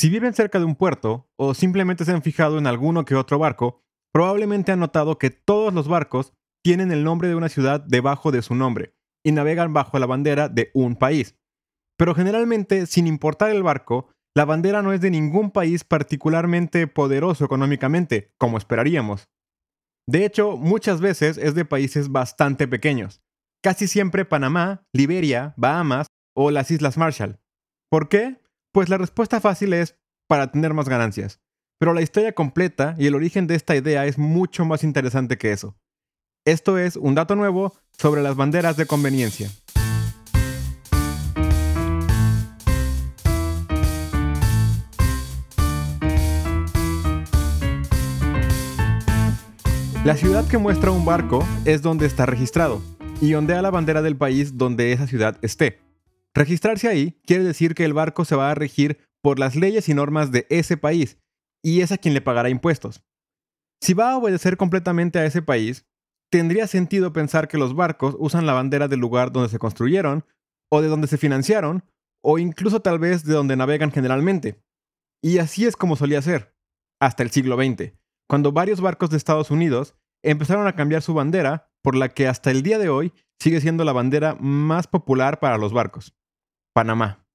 Si viven cerca de un puerto o simplemente se han fijado en alguno que otro barco, probablemente han notado que todos los barcos tienen el nombre de una ciudad debajo de su nombre y navegan bajo la bandera de un país. Pero generalmente, sin importar el barco, la bandera no es de ningún país particularmente poderoso económicamente, como esperaríamos. De hecho, muchas veces es de países bastante pequeños, casi siempre Panamá, Liberia, Bahamas o las Islas Marshall. ¿Por qué? Pues la respuesta fácil es para tener más ganancias. Pero la historia completa y el origen de esta idea es mucho más interesante que eso. Esto es un dato nuevo sobre las banderas de conveniencia. La ciudad que muestra un barco es donde está registrado y ondea la bandera del país donde esa ciudad esté. Registrarse ahí quiere decir que el barco se va a regir por las leyes y normas de ese país, y es a quien le pagará impuestos. Si va a obedecer completamente a ese país, tendría sentido pensar que los barcos usan la bandera del lugar donde se construyeron, o de donde se financiaron, o incluso tal vez de donde navegan generalmente. Y así es como solía ser, hasta el siglo XX, cuando varios barcos de Estados Unidos empezaron a cambiar su bandera por la que hasta el día de hoy sigue siendo la bandera más popular para los barcos. Panamá.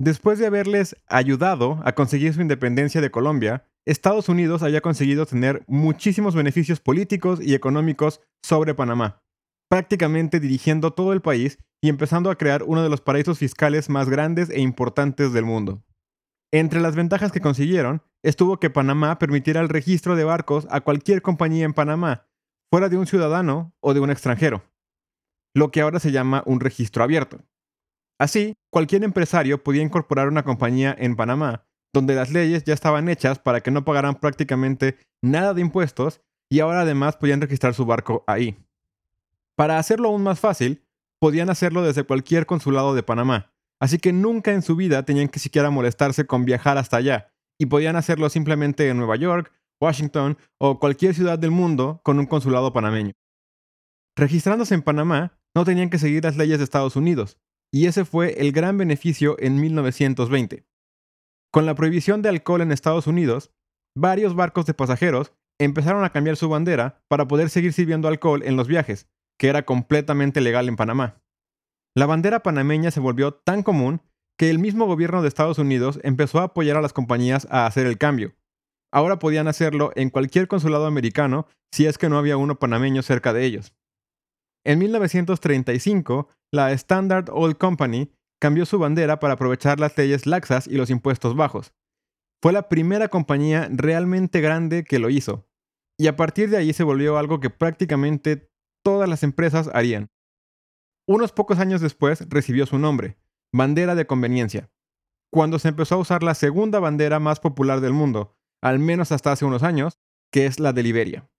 Después de haberles ayudado a conseguir su independencia de Colombia, Estados Unidos había conseguido tener muchísimos beneficios políticos y económicos sobre Panamá, prácticamente dirigiendo todo el país y empezando a crear uno de los paraísos fiscales más grandes e importantes del mundo. Entre las ventajas que consiguieron estuvo que Panamá permitiera el registro de barcos a cualquier compañía en Panamá, fuera de un ciudadano o de un extranjero, lo que ahora se llama un registro abierto. Así, cualquier empresario podía incorporar una compañía en Panamá, donde las leyes ya estaban hechas para que no pagaran prácticamente nada de impuestos y ahora además podían registrar su barco ahí. Para hacerlo aún más fácil, podían hacerlo desde cualquier consulado de Panamá, así que nunca en su vida tenían que siquiera molestarse con viajar hasta allá, y podían hacerlo simplemente en Nueva York, Washington o cualquier ciudad del mundo con un consulado panameño. Registrándose en Panamá, no tenían que seguir las leyes de Estados Unidos, y ese fue el gran beneficio en 1920. Con la prohibición de alcohol en Estados Unidos, varios barcos de pasajeros empezaron a cambiar su bandera para poder seguir sirviendo alcohol en los viajes, que era completamente legal en Panamá. La bandera panameña se volvió tan común que el mismo gobierno de Estados Unidos empezó a apoyar a las compañías a hacer el cambio. Ahora podían hacerlo en cualquier consulado americano si es que no había uno panameño cerca de ellos. En 1935, la Standard Oil Company cambió su bandera para aprovechar las leyes laxas y los impuestos bajos. Fue la primera compañía realmente grande que lo hizo, y a partir de ahí se volvió algo que prácticamente todas las empresas harían. Unos pocos años después recibió su nombre, bandera de conveniencia, cuando se empezó a usar la segunda bandera más popular del mundo, al menos hasta hace unos años, que es la de Liberia.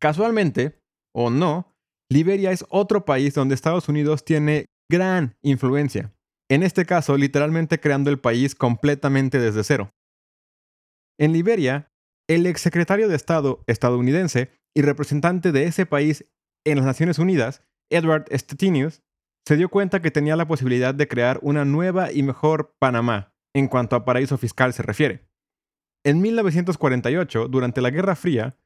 Casualmente, o no, Liberia es otro país donde Estados Unidos tiene gran influencia, en este caso literalmente creando el país completamente desde cero. En Liberia, el exsecretario de Estado estadounidense y representante de ese país en las Naciones Unidas, Edward Stettinius, se dio cuenta que tenía la posibilidad de crear una nueva y mejor Panamá en cuanto a paraíso fiscal se refiere. En 1948, durante la Guerra Fría,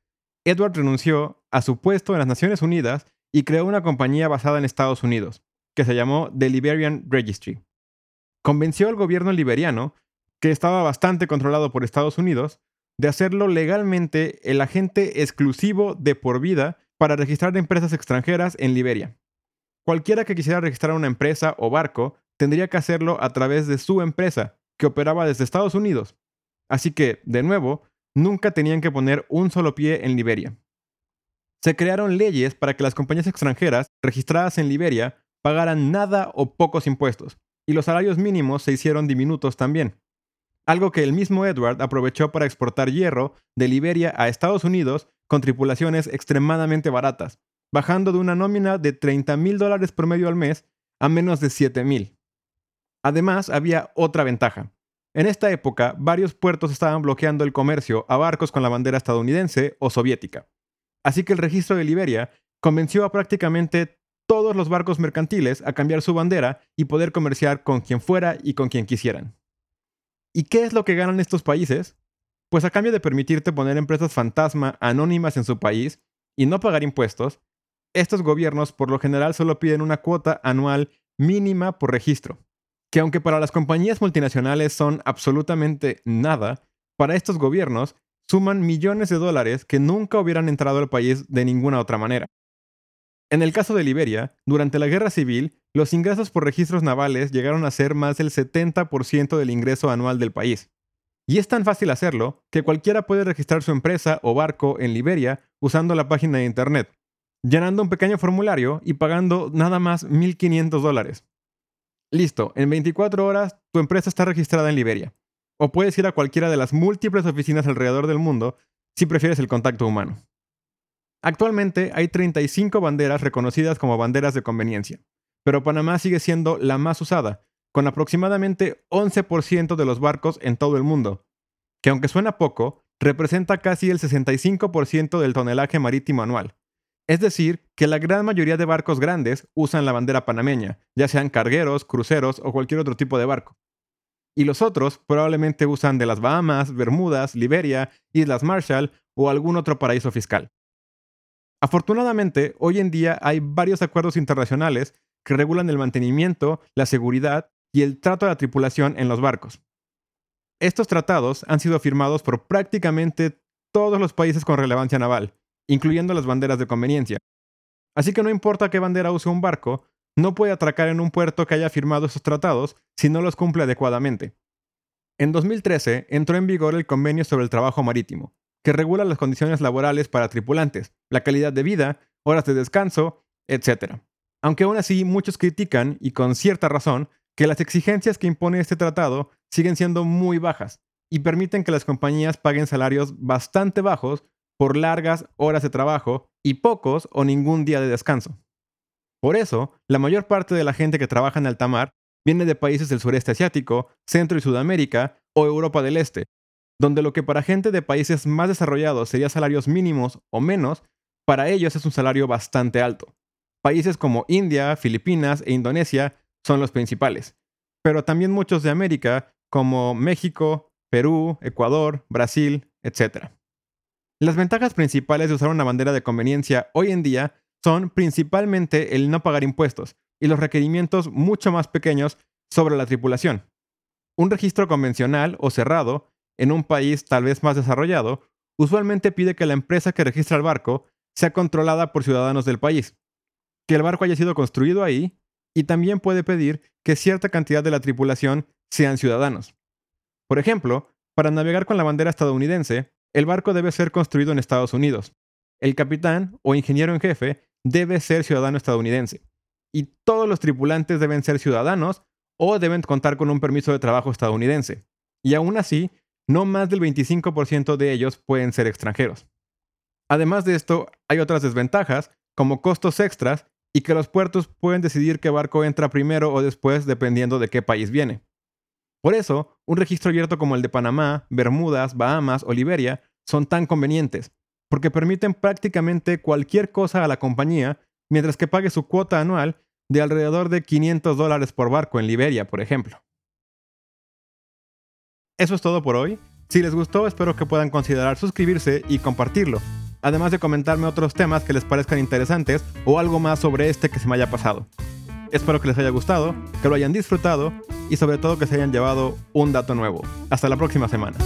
Edward renunció a su puesto en las Naciones Unidas y creó una compañía basada en Estados Unidos, que se llamó The Liberian Registry. Convenció al gobierno liberiano, que estaba bastante controlado por Estados Unidos, de hacerlo legalmente el agente exclusivo de por vida para registrar empresas extranjeras en Liberia. Cualquiera que quisiera registrar una empresa o barco tendría que hacerlo a través de su empresa, que operaba desde Estados Unidos. Así que, de nuevo, nunca tenían que poner un solo pie en Liberia se crearon leyes para que las compañías extranjeras registradas en Liberia pagaran nada o pocos impuestos, y los salarios mínimos se hicieron diminutos también. Algo que el mismo Edward aprovechó para exportar hierro de Liberia a Estados Unidos con tripulaciones extremadamente baratas, bajando de una nómina de 30 mil dólares promedio al mes a menos de 7 mil. Además, había otra ventaja. En esta época, varios puertos estaban bloqueando el comercio a barcos con la bandera estadounidense o soviética. Así que el registro de Liberia convenció a prácticamente todos los barcos mercantiles a cambiar su bandera y poder comerciar con quien fuera y con quien quisieran. ¿Y qué es lo que ganan estos países? Pues a cambio de permitirte poner empresas fantasma anónimas en su país y no pagar impuestos, estos gobiernos por lo general solo piden una cuota anual mínima por registro, que aunque para las compañías multinacionales son absolutamente nada, para estos gobiernos suman millones de dólares que nunca hubieran entrado al país de ninguna otra manera. En el caso de Liberia, durante la guerra civil, los ingresos por registros navales llegaron a ser más del 70% del ingreso anual del país. Y es tan fácil hacerlo que cualquiera puede registrar su empresa o barco en Liberia usando la página de Internet, llenando un pequeño formulario y pagando nada más 1.500 dólares. Listo, en 24 horas tu empresa está registrada en Liberia. O puedes ir a cualquiera de las múltiples oficinas alrededor del mundo si prefieres el contacto humano. Actualmente hay 35 banderas reconocidas como banderas de conveniencia, pero Panamá sigue siendo la más usada, con aproximadamente 11% de los barcos en todo el mundo, que aunque suena poco, representa casi el 65% del tonelaje marítimo anual. Es decir, que la gran mayoría de barcos grandes usan la bandera panameña, ya sean cargueros, cruceros o cualquier otro tipo de barco. Y los otros probablemente usan de las Bahamas, Bermudas, Liberia, Islas Marshall o algún otro paraíso fiscal. Afortunadamente, hoy en día hay varios acuerdos internacionales que regulan el mantenimiento, la seguridad y el trato de la tripulación en los barcos. Estos tratados han sido firmados por prácticamente todos los países con relevancia naval, incluyendo las banderas de conveniencia. Así que no importa qué bandera use un barco, no puede atracar en un puerto que haya firmado esos tratados si no los cumple adecuadamente. En 2013 entró en vigor el Convenio sobre el Trabajo Marítimo, que regula las condiciones laborales para tripulantes, la calidad de vida, horas de descanso, etc. Aunque aún así muchos critican, y con cierta razón, que las exigencias que impone este tratado siguen siendo muy bajas y permiten que las compañías paguen salarios bastante bajos por largas horas de trabajo y pocos o ningún día de descanso. Por eso, la mayor parte de la gente que trabaja en alta mar viene de países del sureste asiático, Centro y Sudamérica o Europa del Este, donde lo que para gente de países más desarrollados sería salarios mínimos o menos, para ellos es un salario bastante alto. Países como India, Filipinas e Indonesia son los principales, pero también muchos de América, como México, Perú, Ecuador, Brasil, etc. Las ventajas principales de usar una bandera de conveniencia hoy en día son principalmente el no pagar impuestos y los requerimientos mucho más pequeños sobre la tripulación. Un registro convencional o cerrado en un país tal vez más desarrollado usualmente pide que la empresa que registra el barco sea controlada por ciudadanos del país, que el barco haya sido construido ahí y también puede pedir que cierta cantidad de la tripulación sean ciudadanos. Por ejemplo, para navegar con la bandera estadounidense, el barco debe ser construido en Estados Unidos. El capitán o ingeniero en jefe debe ser ciudadano estadounidense. Y todos los tripulantes deben ser ciudadanos o deben contar con un permiso de trabajo estadounidense. Y aún así, no más del 25% de ellos pueden ser extranjeros. Además de esto, hay otras desventajas, como costos extras y que los puertos pueden decidir qué barco entra primero o después dependiendo de qué país viene. Por eso, un registro abierto como el de Panamá, Bermudas, Bahamas o Liberia son tan convenientes, porque permiten prácticamente cualquier cosa a la compañía mientras que pague su cuota anual de alrededor de 500 dólares por barco en Liberia, por ejemplo. Eso es todo por hoy. Si les gustó, espero que puedan considerar suscribirse y compartirlo, además de comentarme otros temas que les parezcan interesantes o algo más sobre este que se me haya pasado. Espero que les haya gustado, que lo hayan disfrutado y sobre todo que se hayan llevado un dato nuevo. Hasta la próxima semana.